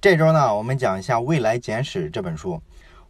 这周呢，我们讲一下《未来简史》这本书。《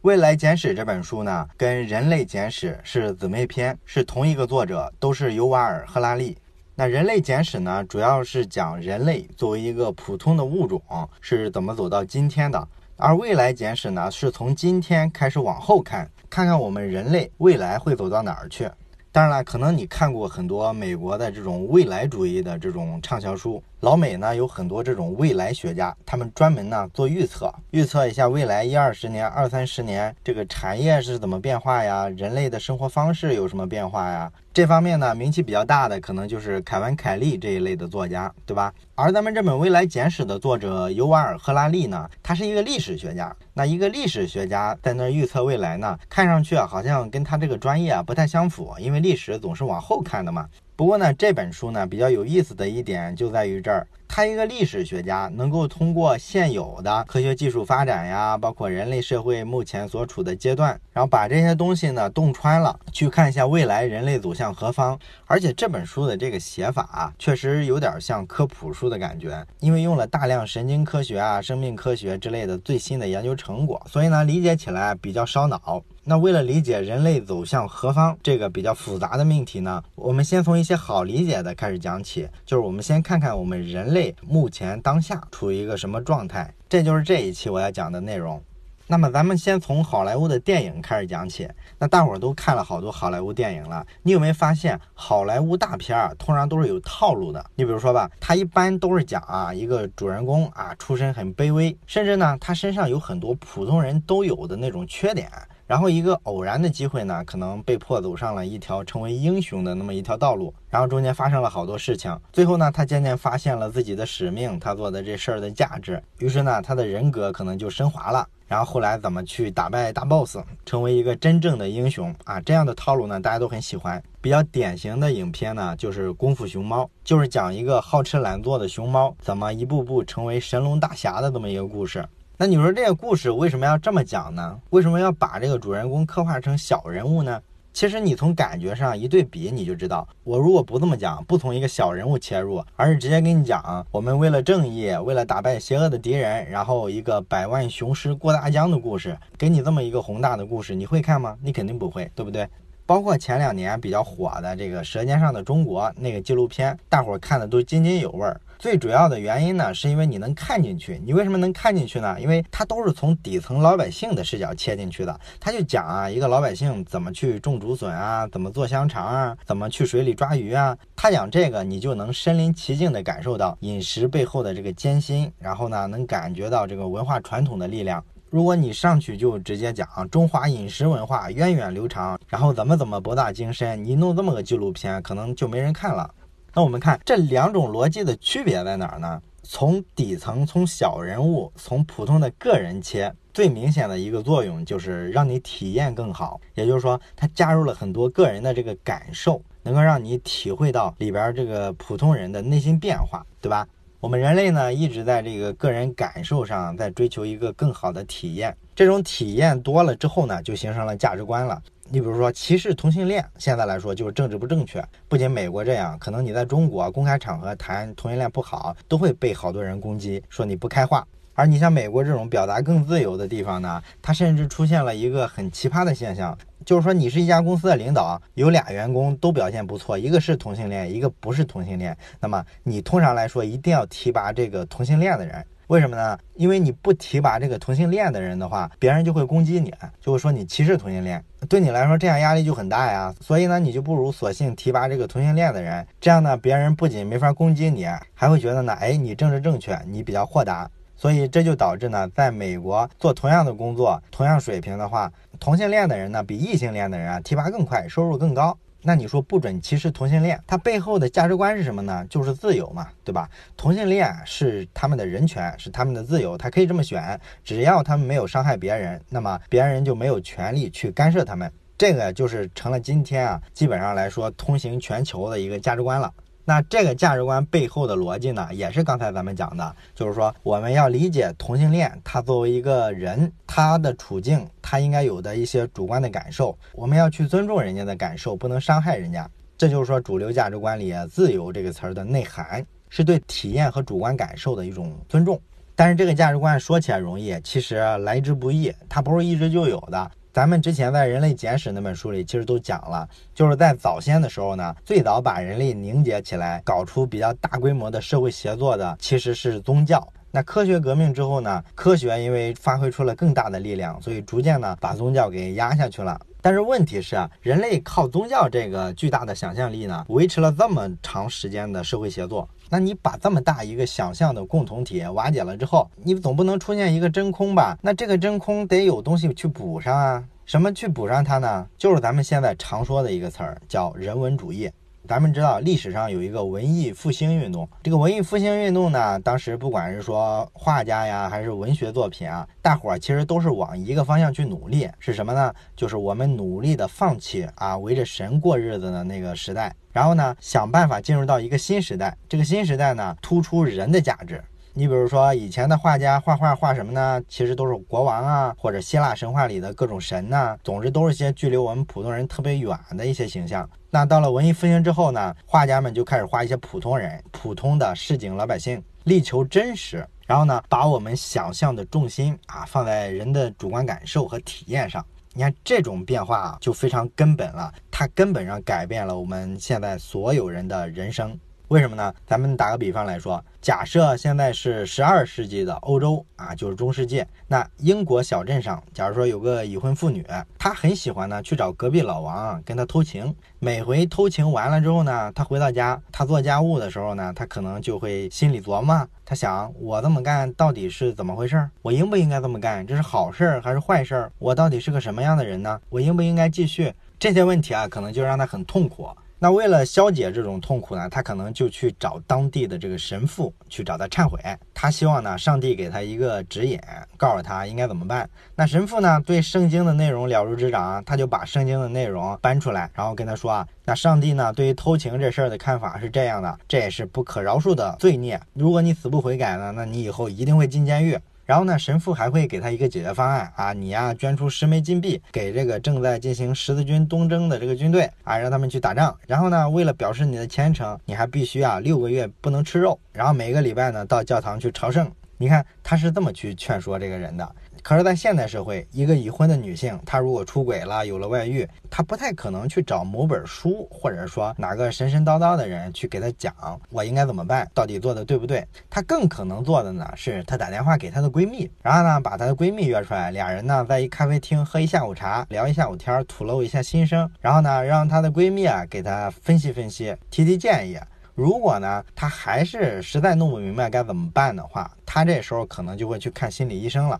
未来简史》这本书呢，跟《人类简史》是姊妹篇，是同一个作者，都是尤瓦尔·赫拉利。那《人类简史》呢，主要是讲人类作为一个普通的物种是怎么走到今天的，而《未来简史》呢，是从今天开始往后看，看看我们人类未来会走到哪儿去。当然了，可能你看过很多美国的这种未来主义的这种畅销书。老美呢有很多这种未来学家，他们专门呢做预测，预测一下未来一二十年、二三十年这个产业是怎么变化呀，人类的生活方式有什么变化呀？这方面呢名气比较大的可能就是凯文·凯利这一类的作家，对吧？而咱们这本《未来简史》的作者尤瓦尔·赫拉利呢，他是一个历史学家。那一个历史学家在那预测未来呢，看上去啊好像跟他这个专业啊不太相符，因为历史总是往后看的嘛。不过呢，这本书呢比较有意思的一点就在于这儿，他一个历史学家能够通过现有的科学技术发展呀，包括人类社会目前所处的阶段，然后把这些东西呢洞穿了，去看一下未来人类走向何方。而且这本书的这个写法啊，确实有点像科普书的感觉，因为用了大量神经科学啊、生命科学之类的最新的研究成果，所以呢理解起来比较烧脑。那为了理解人类走向何方这个比较复杂的命题呢，我们先从一些好理解的开始讲起，就是我们先看看我们人类目前当下处于一个什么状态，这就是这一期我要讲的内容。那么咱们先从好莱坞的电影开始讲起。那大伙儿都看了好多好莱坞电影了，你有没有发现好莱坞大片儿通常都是有套路的？你比如说吧，它一般都是讲啊一个主人公啊出身很卑微，甚至呢他身上有很多普通人都有的那种缺点。然后一个偶然的机会呢，可能被迫走上了一条成为英雄的那么一条道路。然后中间发生了好多事情，最后呢，他渐渐发现了自己的使命，他做的这事儿的价值。于是呢，他的人格可能就升华了。然后后来怎么去打败大 boss，成为一个真正的英雄啊？这样的套路呢，大家都很喜欢。比较典型的影片呢，就是《功夫熊猫》，就是讲一个好吃懒做的熊猫怎么一步步成为神龙大侠的这么一个故事。那你说这个故事为什么要这么讲呢？为什么要把这个主人公刻画成小人物呢？其实你从感觉上一对比，你就知道，我如果不这么讲，不从一个小人物切入，而是直接跟你讲，我们为了正义，为了打败邪恶的敌人，然后一个百万雄师过大江的故事，给你这么一个宏大的故事，你会看吗？你肯定不会，对不对？包括前两年比较火的这个《舌尖上的中国》那个纪录片，大伙儿看的都津津有味儿。最主要的原因呢，是因为你能看进去。你为什么能看进去呢？因为它都是从底层老百姓的视角切进去的。他就讲啊，一个老百姓怎么去种竹笋啊，怎么做香肠啊，怎么去水里抓鱼啊。他讲这个，你就能身临其境地感受到饮食背后的这个艰辛，然后呢，能感觉到这个文化传统的力量。如果你上去就直接讲中华饮食文化源远流长，然后怎么怎么博大精深，你弄这么个纪录片，可能就没人看了。那我们看这两种逻辑的区别在哪儿呢？从底层，从小人物，从普通的个人切，最明显的一个作用就是让你体验更好。也就是说，它加入了很多个人的这个感受，能够让你体会到里边这个普通人的内心变化，对吧？我们人类呢，一直在这个个人感受上在追求一个更好的体验。这种体验多了之后呢，就形成了价值观了。你比如说歧视同性恋，现在来说就是政治不正确。不仅美国这样，可能你在中国公开场合谈同性恋不好，都会被好多人攻击，说你不开化。而你像美国这种表达更自由的地方呢，它甚至出现了一个很奇葩的现象，就是说你是一家公司的领导，有俩员工都表现不错，一个是同性恋，一个不是同性恋，那么你通常来说一定要提拔这个同性恋的人。为什么呢？因为你不提拔这个同性恋的人的话，别人就会攻击你，就会说你歧视同性恋。对你来说，这样压力就很大呀。所以呢，你就不如索性提拔这个同性恋的人。这样呢，别人不仅没法攻击你，还会觉得呢，哎，你政治正确，你比较豁达。所以这就导致呢，在美国做同样的工作，同样水平的话，同性恋的人呢，比异性恋的人啊提拔更快，收入更高。那你说不准歧视同性恋，它背后的价值观是什么呢？就是自由嘛，对吧？同性恋是他们的人权，是他们的自由，他可以这么选，只要他们没有伤害别人，那么别人就没有权利去干涉他们。这个就是成了今天啊，基本上来说通行全球的一个价值观了。那这个价值观背后的逻辑呢，也是刚才咱们讲的，就是说我们要理解同性恋，他作为一个人，他的处境，他应该有的一些主观的感受，我们要去尊重人家的感受，不能伤害人家。这就是说主流价值观里“自由”这个词儿的内涵，是对体验和主观感受的一种尊重。但是这个价值观说起来容易，其实来之不易，它不是一直就有的。咱们之前在《人类简史》那本书里，其实都讲了，就是在早先的时候呢，最早把人类凝结起来，搞出比较大规模的社会协作的，其实是宗教。那科学革命之后呢，科学因为发挥出了更大的力量，所以逐渐呢把宗教给压下去了。但是问题是啊，人类靠宗教这个巨大的想象力呢，维持了这么长时间的社会协作。那你把这么大一个想象的共同体瓦解了之后，你总不能出现一个真空吧？那这个真空得有东西去补上啊。什么去补上它呢？就是咱们现在常说的一个词儿，叫人文主义。咱们知道历史上有一个文艺复兴运动，这个文艺复兴运动呢，当时不管是说画家呀，还是文学作品啊，大伙儿其实都是往一个方向去努力，是什么呢？就是我们努力的放弃啊围着神过日子的那个时代，然后呢想办法进入到一个新时代。这个新时代呢，突出人的价值。你比如说，以前的画家画画画什么呢？其实都是国王啊，或者希腊神话里的各种神呐，总之都是些距离我们普通人特别远的一些形象。那到了文艺复兴之后呢，画家们就开始画一些普通人、普通的市井老百姓，力求真实。然后呢，把我们想象的重心啊放在人的主观感受和体验上。你看这种变化啊，就非常根本了，它根本上改变了我们现在所有人的人生。为什么呢？咱们打个比方来说，假设现在是十二世纪的欧洲啊，就是中世纪。那英国小镇上，假如说有个已婚妇女，她很喜欢呢去找隔壁老王跟他偷情。每回偷情完了之后呢，她回到家，她做家务的时候呢，她可能就会心里琢磨，她想我这么干到底是怎么回事？我应不应该这么干？这是好事还是坏事？我到底是个什么样的人呢？我应不应该继续？这些问题啊，可能就让她很痛苦。那为了消解这种痛苦呢，他可能就去找当地的这个神父去找他忏悔，他希望呢上帝给他一个指引，告诉他应该怎么办。那神父呢对圣经的内容了如指掌，他就把圣经的内容搬出来，然后跟他说啊，那上帝呢对于偷情这事儿的看法是这样的，这也是不可饶恕的罪孽，如果你死不悔改呢，那你以后一定会进监狱。然后呢，神父还会给他一个解决方案啊，你呀捐出十枚金币给这个正在进行十字军东征的这个军队啊，让他们去打仗。然后呢，为了表示你的虔诚，你还必须啊六个月不能吃肉，然后每个礼拜呢到教堂去朝圣。你看他是这么去劝说这个人的。可是，在现代社会，一个已婚的女性，她如果出轨了，有了外遇，她不太可能去找某本书，或者说哪个神神叨叨的人去给她讲我应该怎么办，到底做的对不对？她更可能做的呢，是她打电话给她的闺蜜，然后呢，把她的闺蜜约出来，俩人呢在一咖啡厅喝一下午茶，聊一下午天，吐露一下心声，然后呢，让她的闺蜜啊给她分析分析，提提建议。如果呢，她还是实在弄不明白该怎么办的话，她这时候可能就会去看心理医生了。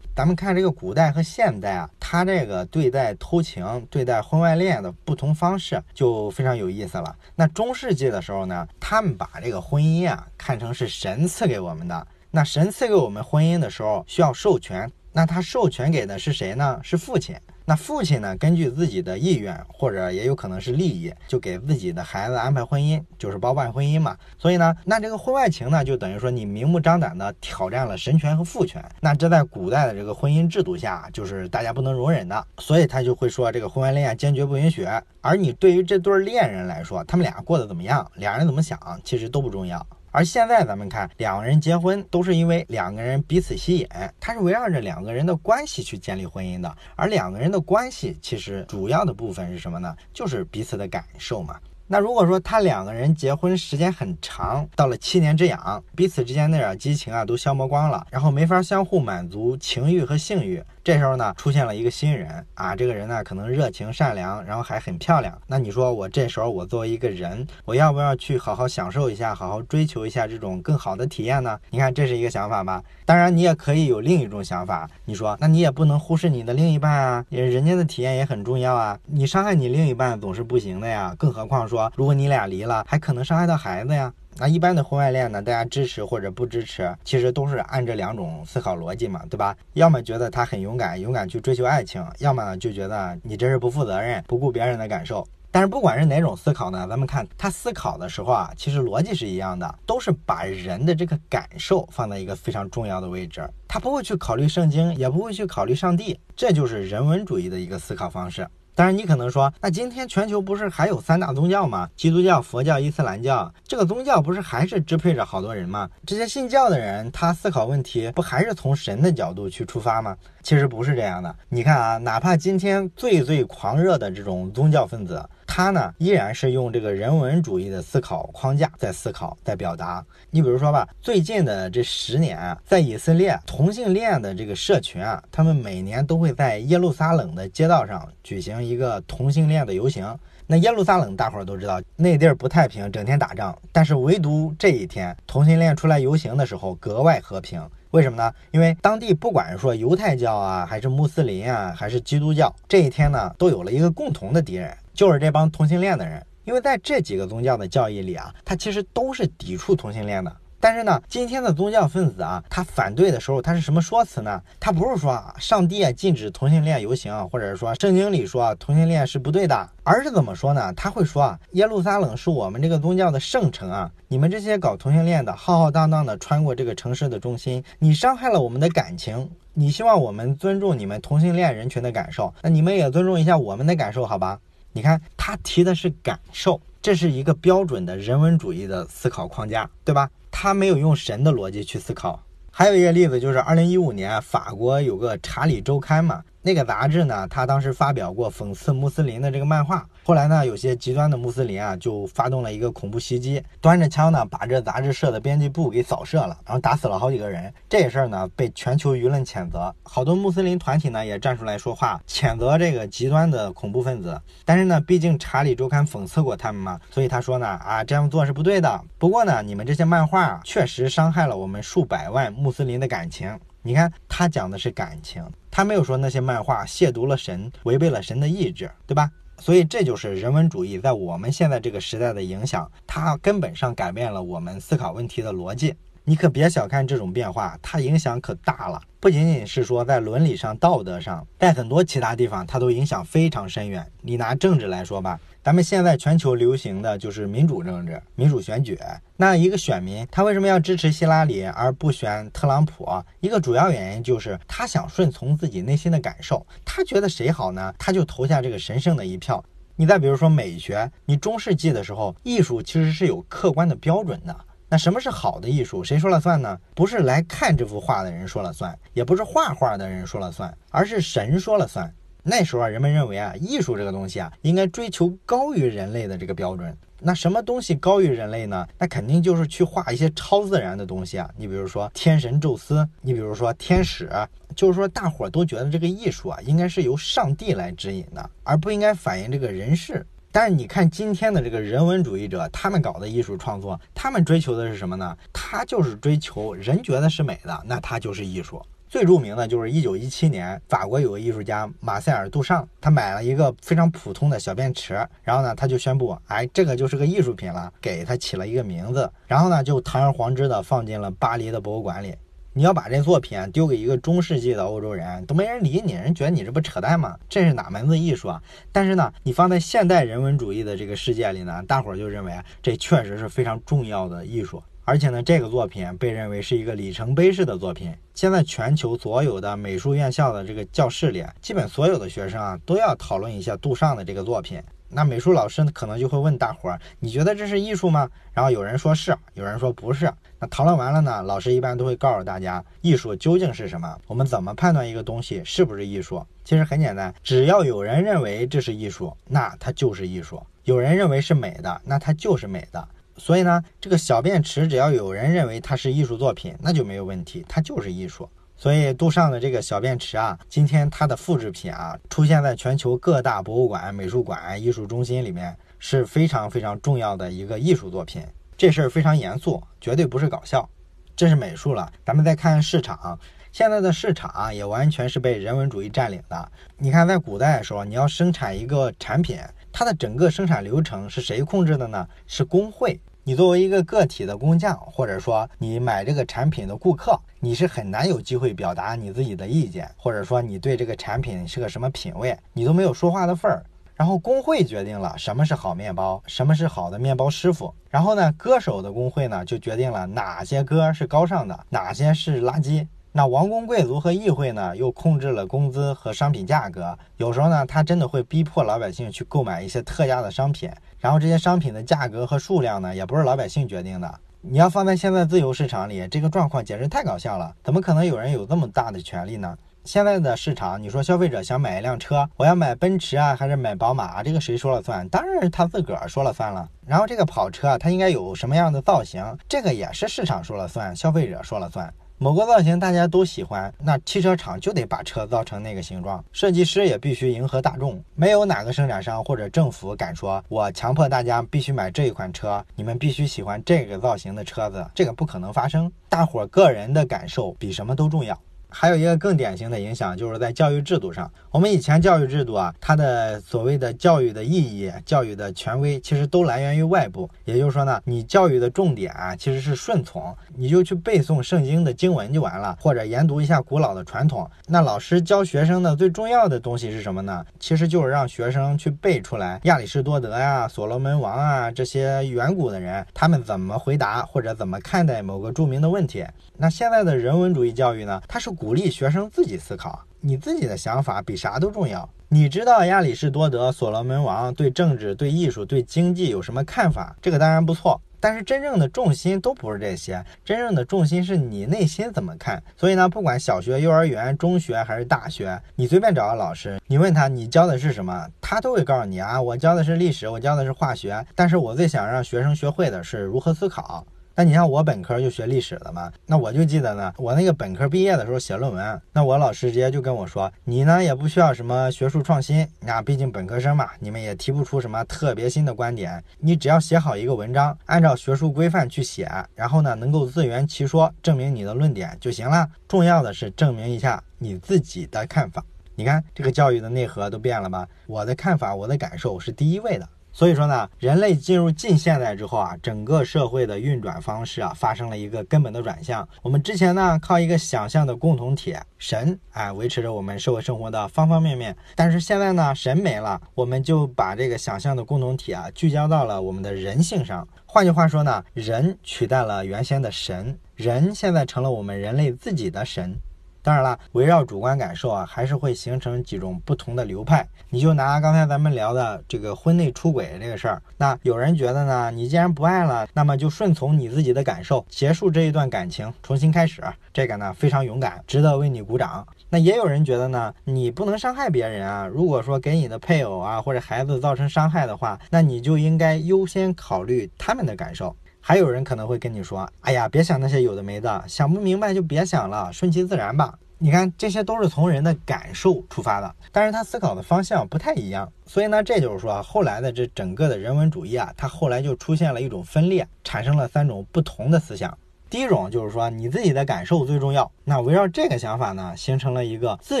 咱们看这个古代和现代啊，他这个对待偷情、对待婚外恋的不同方式就非常有意思了。那中世纪的时候呢，他们把这个婚姻啊看成是神赐给我们的。那神赐给我们婚姻的时候需要授权，那他授权给的是谁呢？是父亲。那父亲呢？根据自己的意愿，或者也有可能是利益，就给自己的孩子安排婚姻，就是包办婚姻嘛。所以呢，那这个婚外情呢，就等于说你明目张胆的挑战了神权和父权。那这在古代的这个婚姻制度下，就是大家不能容忍的。所以他就会说，这个婚外恋坚决不允许。而你对于这对恋人来说，他们俩过得怎么样，俩人怎么想，其实都不重要。而现在咱们看，两个人结婚都是因为两个人彼此吸引，他是围绕着两个人的关系去建立婚姻的。而两个人的关系其实主要的部分是什么呢？就是彼此的感受嘛。那如果说他两个人结婚时间很长，到了七年之痒，彼此之间那点激情啊都消磨光了，然后没法相互满足情欲和性欲。这时候呢，出现了一个新人啊，这个人呢可能热情善良，然后还很漂亮。那你说我这时候我作为一个人，我要不要去好好享受一下，好好追求一下这种更好的体验呢？你看这是一个想法吧。当然你也可以有另一种想法，你说那你也不能忽视你的另一半啊，人家的体验也很重要啊。你伤害你另一半总是不行的呀，更何况说如果你俩离了，还可能伤害到孩子呀。那一般的婚外恋呢？大家支持或者不支持，其实都是按这两种思考逻辑嘛，对吧？要么觉得他很勇敢，勇敢去追求爱情；要么呢就觉得你这是不负责任，不顾别人的感受。但是不管是哪种思考呢，咱们看他思考的时候啊，其实逻辑是一样的，都是把人的这个感受放在一个非常重要的位置。他不会去考虑圣经，也不会去考虑上帝，这就是人文主义的一个思考方式。但是，你可能说，那今天全球不是还有三大宗教吗？基督教、佛教、伊斯兰教，这个宗教不是还是支配着好多人吗？这些信教的人，他思考问题不还是从神的角度去出发吗？其实不是这样的。你看啊，哪怕今天最最狂热的这种宗教分子。他呢，依然是用这个人文主义的思考框架在思考，在表达。你比如说吧，最近的这十年啊，在以色列同性恋的这个社群啊，他们每年都会在耶路撒冷的街道上举行一个同性恋的游行。那耶路撒冷大伙儿都知道，那地儿不太平，整天打仗。但是唯独这一天，同性恋出来游行的时候格外和平。为什么呢？因为当地不管是说犹太教啊，还是穆斯林啊，还是基督教，这一天呢，都有了一个共同的敌人。就是这帮同性恋的人，因为在这几个宗教的教义里啊，他其实都是抵触同性恋的。但是呢，今天的宗教分子啊，他反对的时候，他是什么说辞呢？他不是说啊，上帝啊禁止同性恋游行，或者是说圣经里说同性恋是不对的，而是怎么说呢？他会说啊，耶路撒冷是我们这个宗教的圣城啊，你们这些搞同性恋的，浩浩荡荡的穿过这个城市的中心，你伤害了我们的感情，你希望我们尊重你们同性恋人群的感受，那你们也尊重一下我们的感受，好吧？你看，他提的是感受，这是一个标准的人文主义的思考框架，对吧？他没有用神的逻辑去思考。还有一个例子就是，二零一五年法国有个《查理周刊》嘛。那个杂志呢，他当时发表过讽刺穆斯林的这个漫画。后来呢，有些极端的穆斯林啊，就发动了一个恐怖袭击，端着枪呢，把这杂志社的编辑部给扫射了，然后打死了好几个人。这事儿呢，被全球舆论谴责，好多穆斯林团体呢也站出来说话，谴责这个极端的恐怖分子。但是呢，毕竟《查理周刊》讽刺过他们嘛，所以他说呢，啊，这样做是不对的。不过呢，你们这些漫画确实伤害了我们数百万穆斯林的感情。你看，他讲的是感情，他没有说那些漫画亵渎了神，违背了神的意志，对吧？所以这就是人文主义在我们现在这个时代的影响，它根本上改变了我们思考问题的逻辑。你可别小看这种变化，它影响可大了，不仅仅是说在伦理上、道德上，在很多其他地方，它都影响非常深远。你拿政治来说吧。咱们现在全球流行的就是民主政治、民主选举。那一个选民他为什么要支持希拉里而不选特朗普？一个主要原因就是他想顺从自己内心的感受，他觉得谁好呢，他就投下这个神圣的一票。你再比如说美学，你中世纪的时候，艺术其实是有客观的标准的。那什么是好的艺术？谁说了算呢？不是来看这幅画的人说了算，也不是画画的人说了算，而是神说了算。那时候啊，人们认为啊，艺术这个东西啊，应该追求高于人类的这个标准。那什么东西高于人类呢？那肯定就是去画一些超自然的东西啊。你比如说天神宙斯，你比如说天使，就是说大伙都觉得这个艺术啊，应该是由上帝来指引的，而不应该反映这个人事。但是你看今天的这个人文主义者，他们搞的艺术创作，他们追求的是什么呢？他就是追求人觉得是美的，那他就是艺术。最著名的就是一九一七年，法国有个艺术家马塞尔·杜尚，他买了一个非常普通的小便池，然后呢，他就宣布，哎，这个就是个艺术品了，给他起了一个名字，然后呢，就堂而皇之的放进了巴黎的博物馆里。你要把这作品丢给一个中世纪的欧洲人，都没人理你，人觉得你这不扯淡吗？这是哪门子艺术啊？但是呢，你放在现代人文主义的这个世界里呢，大伙儿就认为这确实是非常重要的艺术。而且呢，这个作品被认为是一个里程碑式的作品。现在全球所有的美术院校的这个教室里，基本所有的学生啊，都要讨论一下杜尚的这个作品。那美术老师，可能就会问大伙儿：“你觉得这是艺术吗？”然后有人说是，有人说不是。那讨论完了呢，老师一般都会告诉大家，艺术究竟是什么？我们怎么判断一个东西是不是艺术？其实很简单，只要有人认为这是艺术，那它就是艺术；有人认为是美的，那它就是美的。所以呢，这个小便池只要有人认为它是艺术作品，那就没有问题，它就是艺术。所以杜尚的这个小便池啊，今天它的复制品啊，出现在全球各大博物馆、美术馆、艺术中心里面，是非常非常重要的一个艺术作品。这事儿非常严肃，绝对不是搞笑。这是美术了，咱们再看市场，现在的市场啊也完全是被人文主义占领的。你看，在古代的时候，你要生产一个产品，它的整个生产流程是谁控制的呢？是工会。你作为一个个体的工匠，或者说你买这个产品的顾客，你是很难有机会表达你自己的意见，或者说你对这个产品是个什么品味，你都没有说话的份儿。然后工会决定了什么是好面包，什么是好的面包师傅。然后呢，歌手的工会呢就决定了哪些歌是高尚的，哪些是垃圾。那王公贵族和议会呢，又控制了工资和商品价格。有时候呢，他真的会逼迫老百姓去购买一些特价的商品，然后这些商品的价格和数量呢，也不是老百姓决定的。你要放在现在自由市场里，这个状况简直太搞笑了。怎么可能有人有这么大的权利呢？现在的市场，你说消费者想买一辆车，我要买奔驰啊，还是买宝马啊？这个谁说了算？当然是他自个儿说了算了。然后这个跑车啊它应该有什么样的造型？这个也是市场说了算，消费者说了算。某个造型大家都喜欢，那汽车厂就得把车造成那个形状，设计师也必须迎合大众。没有哪个生产商或者政府敢说，我强迫大家必须买这一款车，你们必须喜欢这个造型的车子，这个不可能发生。大伙个人的感受比什么都重要。还有一个更典型的影响，就是在教育制度上。我们以前教育制度啊，它的所谓的教育的意义、教育的权威，其实都来源于外部。也就是说呢，你教育的重点啊，其实是顺从，你就去背诵圣经的经文就完了，或者研读一下古老的传统。那老师教学生的最重要的东西是什么呢？其实就是让学生去背出来亚里士多德呀、所罗门王啊这些远古的人，他们怎么回答或者怎么看待某个著名的问题。那现在的人文主义教育呢，它是鼓励学生自己思考，你自己的想法比啥都重要。你知道亚里士多德、所罗门王对政治、对艺术、对经济有什么看法？这个当然不错，但是真正的重心都不是这些，真正的重心是你内心怎么看。所以呢，不管小学、幼儿园、中学还是大学，你随便找个老师，你问他你教的是什么，他都会告诉你啊，我教的是历史，我教的是化学，但是我最想让学生学会的是如何思考。那你像我本科就学历史的嘛，那我就记得呢，我那个本科毕业的时候写论文，那我老师直接就跟我说，你呢也不需要什么学术创新，那毕竟本科生嘛，你们也提不出什么特别新的观点，你只要写好一个文章，按照学术规范去写，然后呢能够自圆其说，证明你的论点就行了。重要的是证明一下你自己的看法。你看这个教育的内核都变了吧？我的看法，我的感受是第一位的。所以说呢，人类进入近现代之后啊，整个社会的运转方式啊，发生了一个根本的转向。我们之前呢，靠一个想象的共同体神，哎，维持着我们社会生活的方方面面。但是现在呢，神没了，我们就把这个想象的共同体啊，聚焦到了我们的人性上。换句话说呢，人取代了原先的神，人现在成了我们人类自己的神。当然了，围绕主观感受啊，还是会形成几种不同的流派。你就拿刚才咱们聊的这个婚内出轨这个事儿，那有人觉得呢，你既然不爱了，那么就顺从你自己的感受，结束这一段感情，重新开始。这个呢非常勇敢，值得为你鼓掌。那也有人觉得呢，你不能伤害别人啊。如果说给你的配偶啊或者孩子造成伤害的话，那你就应该优先考虑他们的感受。还有人可能会跟你说：“哎呀，别想那些有的没的，想不明白就别想了，顺其自然吧。”你看，这些都是从人的感受出发的，但是他思考的方向不太一样。所以呢，这就是说，后来的这整个的人文主义啊，它后来就出现了一种分裂，产生了三种不同的思想。第一种就是说，你自己的感受最重要。那围绕这个想法呢，形成了一个自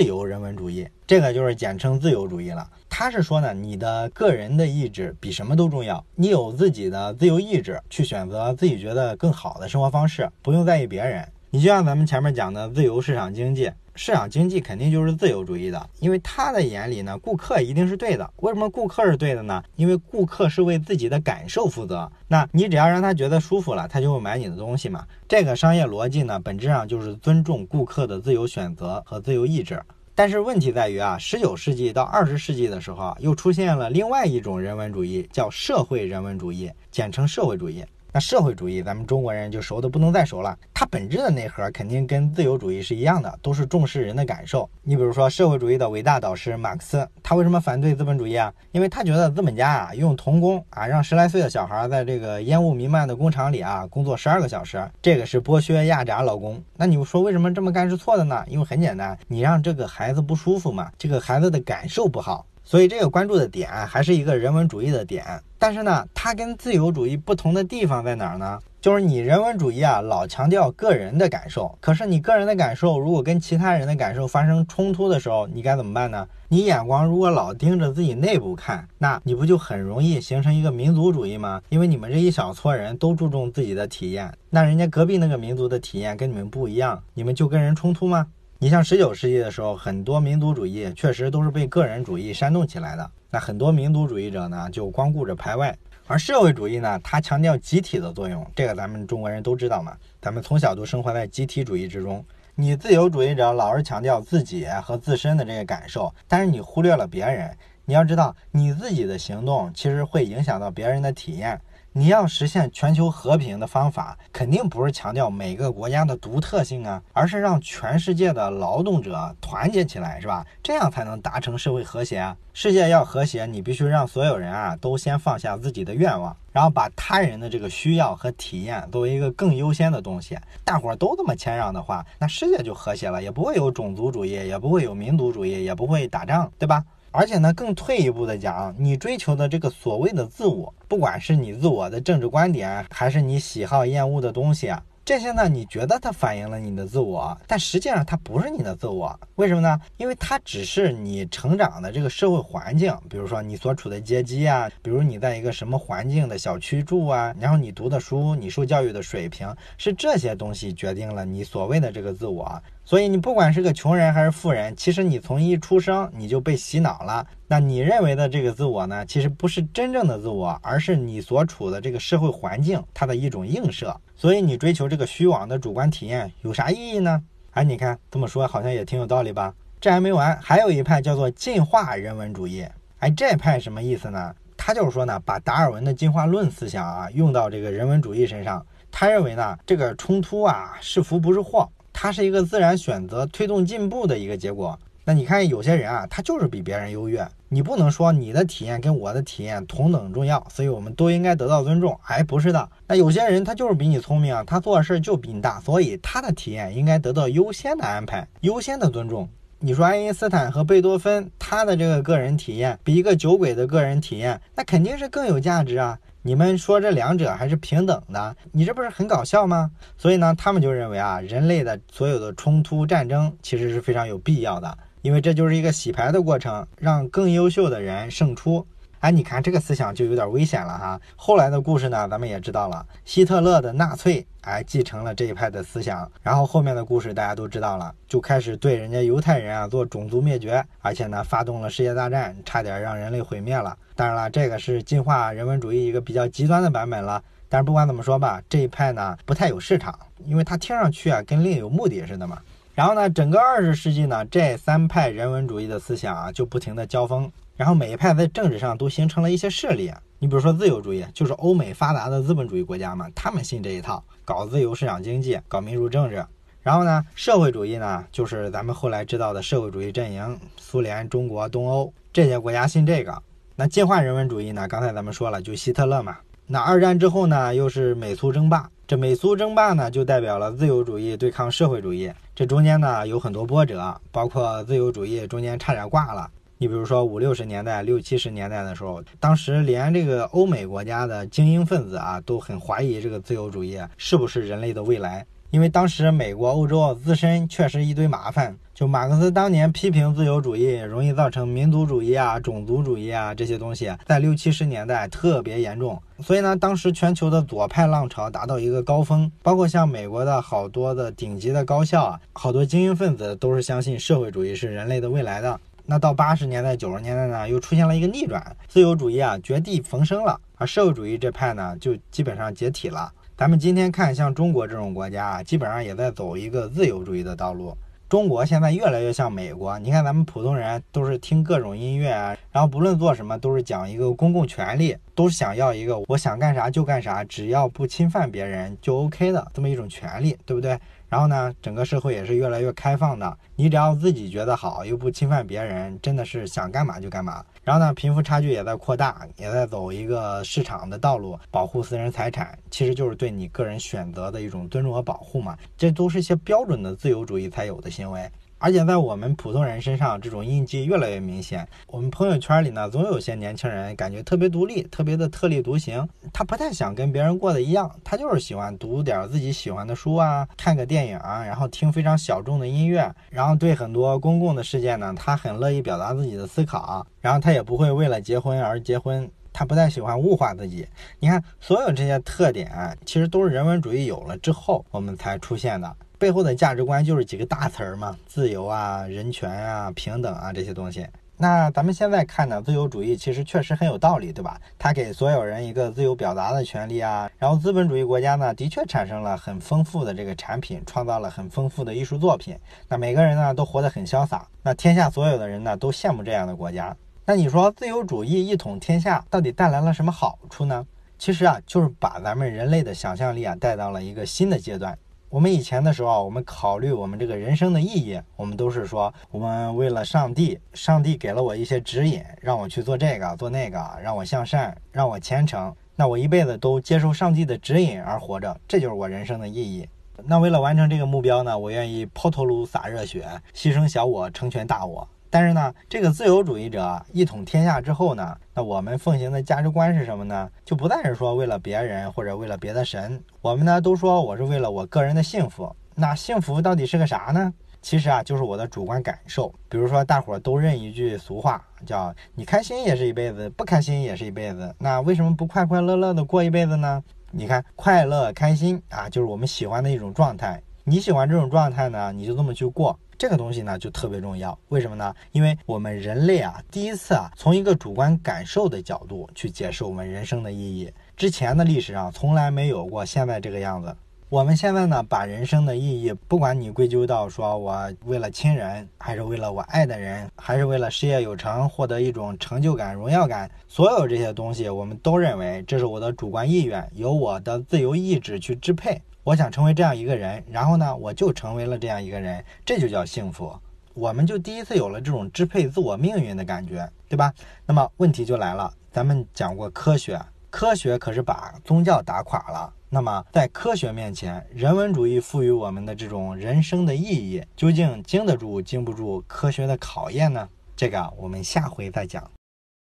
由人文主义，这个就是简称自由主义了。他是说呢，你的个人的意志比什么都重要，你有自己的自由意志去选择自己觉得更好的生活方式，不用在意别人。你就像咱们前面讲的自由市场经济，市场经济肯定就是自由主义的，因为他的眼里呢，顾客一定是对的。为什么顾客是对的呢？因为顾客是为自己的感受负责。那你只要让他觉得舒服了，他就会买你的东西嘛。这个商业逻辑呢，本质上就是尊重顾客的自由选择和自由意志。但是问题在于啊，十九世纪到二十世纪的时候，又出现了另外一种人文主义，叫社会人文主义，简称社会主义。那社会主义，咱们中国人就熟的不能再熟了。它本质的内核肯定跟自由主义是一样的，都是重视人的感受。你比如说，社会主义的伟大导师马克思，他为什么反对资本主义啊？因为他觉得资本家啊，用童工啊，让十来岁的小孩在这个烟雾弥漫的工厂里啊工作十二个小时，这个是剥削压榨劳工。那你说为什么这么干是错的呢？因为很简单，你让这个孩子不舒服嘛，这个孩子的感受不好。所以这个关注的点还是一个人文主义的点，但是呢，它跟自由主义不同的地方在哪儿呢？就是你人文主义啊，老强调个人的感受，可是你个人的感受如果跟其他人的感受发生冲突的时候，你该怎么办呢？你眼光如果老盯着自己内部看，那你不就很容易形成一个民族主义吗？因为你们这一小撮人都注重自己的体验，那人家隔壁那个民族的体验跟你们不一样，你们就跟人冲突吗？你像十九世纪的时候，很多民族主义确实都是被个人主义煽动起来的。那很多民族主义者呢，就光顾着排外，而社会主义呢，它强调集体的作用。这个咱们中国人都知道嘛，咱们从小都生活在集体主义之中。你自由主义者老是强调自己和自身的这个感受，但是你忽略了别人。你要知道，你自己的行动其实会影响到别人的体验。你要实现全球和平的方法，肯定不是强调每个国家的独特性啊，而是让全世界的劳动者团结起来，是吧？这样才能达成社会和谐啊。世界要和谐，你必须让所有人啊都先放下自己的愿望，然后把他人的这个需要和体验作为一个更优先的东西。大伙儿都这么谦让的话，那世界就和谐了，也不会有种族主义，也不会有民族主义，也不会打仗，对吧？而且呢，更退一步的讲，你追求的这个所谓的自我，不管是你自我的政治观点，还是你喜好厌恶的东西啊。这些呢，你觉得它反映了你的自我，但实际上它不是你的自我。为什么呢？因为它只是你成长的这个社会环境，比如说你所处的阶级啊，比如你在一个什么环境的小区住啊，然后你读的书，你受教育的水平，是这些东西决定了你所谓的这个自我。所以你不管是个穷人还是富人，其实你从一出生你就被洗脑了。那你认为的这个自我呢，其实不是真正的自我，而是你所处的这个社会环境它的一种映射。所以你追求这个虚妄的主观体验有啥意义呢？哎，你看这么说好像也挺有道理吧？这还没完，还有一派叫做进化人文主义。哎，这派什么意思呢？他就是说呢，把达尔文的进化论思想啊用到这个人文主义身上。他认为呢，这个冲突啊是福不是祸。它是一个自然选择推动进步的一个结果。那你看有些人啊，他就是比别人优越，你不能说你的体验跟我的体验同等重要，所以我们都应该得到尊重。哎，不是的。那有些人他就是比你聪明啊，他做事就比你大，所以他的体验应该得到优先的安排、优先的尊重。你说爱因斯坦和贝多芬，他的这个个人体验比一个酒鬼的个人体验，那肯定是更有价值啊。你们说这两者还是平等的，你这不是很搞笑吗？所以呢，他们就认为啊，人类的所有的冲突战争其实是非常有必要的，因为这就是一个洗牌的过程，让更优秀的人胜出。哎，你看这个思想就有点危险了哈。后来的故事呢，咱们也知道了，希特勒的纳粹哎继承了这一派的思想，然后后面的故事大家都知道了，就开始对人家犹太人啊做种族灭绝，而且呢发动了世界大战，差点让人类毁灭了。当然了，这个是进化人文主义一个比较极端的版本了。但是不管怎么说吧，这一派呢不太有市场，因为它听上去啊跟另有目的似的嘛。然后呢，整个二十世纪呢，这三派人文主义的思想啊就不停的交锋。然后每一派在政治上都形成了一些势力，你比如说自由主义，就是欧美发达的资本主义国家嘛，他们信这一套，搞自由市场经济，搞民主政治。然后呢，社会主义呢，就是咱们后来知道的社会主义阵营，苏联、中国、东欧这些国家信这个。那进化人文主义呢，刚才咱们说了，就希特勒嘛。那二战之后呢，又是美苏争霸，这美苏争霸呢，就代表了自由主义对抗社会主义，这中间呢有很多波折，包括自由主义中间差点挂了。你比如说五六十年代、六七十年代的时候，当时连这个欧美国家的精英分子啊都很怀疑这个自由主义是不是人类的未来，因为当时美国、欧洲自身确实一堆麻烦。就马克思当年批评自由主义容易造成民族主义啊、种族主义啊这些东西，在六七十年代特别严重。所以呢，当时全球的左派浪潮达到一个高峰，包括像美国的好多的顶级的高校啊，好多精英分子都是相信社会主义是人类的未来的。那到八十年代、九十年代呢，又出现了一个逆转，自由主义啊绝地逢生了，而社会主义这派呢就基本上解体了。咱们今天看，像中国这种国家啊，基本上也在走一个自由主义的道路。中国现在越来越像美国，你看咱们普通人都是听各种音乐啊，然后不论做什么都是讲一个公共权利，都是想要一个我想干啥就干啥，只要不侵犯别人就 OK 的这么一种权利，对不对？然后呢，整个社会也是越来越开放的。你只要自己觉得好，又不侵犯别人，真的是想干嘛就干嘛。然后呢，贫富差距也在扩大，也在走一个市场的道路，保护私人财产，其实就是对你个人选择的一种尊重和保护嘛。这都是一些标准的自由主义才有的行为。而且在我们普通人身上，这种印记越来越明显。我们朋友圈里呢，总有些年轻人感觉特别独立，特别的特立独行。他不太想跟别人过的一样，他就是喜欢读点自己喜欢的书啊，看个电影啊，然后听非常小众的音乐，然后对很多公共的事件呢，他很乐意表达自己的思考。然后他也不会为了结婚而结婚，他不太喜欢物化自己。你看，所有这些特点，其实都是人文主义有了之后我们才出现的。背后的价值观就是几个大词儿嘛，自由啊、人权啊、平等啊这些东西。那咱们现在看呢，自由主义其实确实很有道理，对吧？它给所有人一个自由表达的权利啊。然后资本主义国家呢，的确产生了很丰富的这个产品，创造了很丰富的艺术作品。那每个人呢都活得很潇洒。那天下所有的人呢都羡慕这样的国家。那你说自由主义一统天下到底带来了什么好处呢？其实啊，就是把咱们人类的想象力啊带到了一个新的阶段。我们以前的时候，我们考虑我们这个人生的意义，我们都是说，我们为了上帝，上帝给了我一些指引，让我去做这个做那个，让我向善，让我虔诚。那我一辈子都接受上帝的指引而活着，这就是我人生的意义。那为了完成这个目标呢，我愿意抛头颅洒热血，牺牲小我成全大我。但是呢，这个自由主义者一统天下之后呢，那我们奉行的价值观是什么呢？就不再是说为了别人或者为了别的神，我们呢都说我是为了我个人的幸福。那幸福到底是个啥呢？其实啊，就是我的主观感受。比如说，大伙儿都认一句俗话，叫“你开心也是一辈子，不开心也是一辈子”。那为什么不快快乐乐的过一辈子呢？你看，快乐开心啊，就是我们喜欢的一种状态。你喜欢这种状态呢，你就这么去过。这个东西呢就特别重要，为什么呢？因为我们人类啊，第一次啊从一个主观感受的角度去解释我们人生的意义。之前的历史上从来没有过现在这个样子。我们现在呢把人生的意义，不管你归咎到说我为了亲人，还是为了我爱的人，还是为了事业有成，获得一种成就感、荣耀感，所有这些东西，我们都认为这是我的主观意愿，由我的自由意志去支配。我想成为这样一个人，然后呢，我就成为了这样一个人，这就叫幸福。我们就第一次有了这种支配自我命运的感觉，对吧？那么问题就来了，咱们讲过科学，科学可是把宗教打垮了。那么在科学面前，人文主义赋予我们的这种人生的意义，究竟经得住、经不住科学的考验呢？这个我们下回再讲。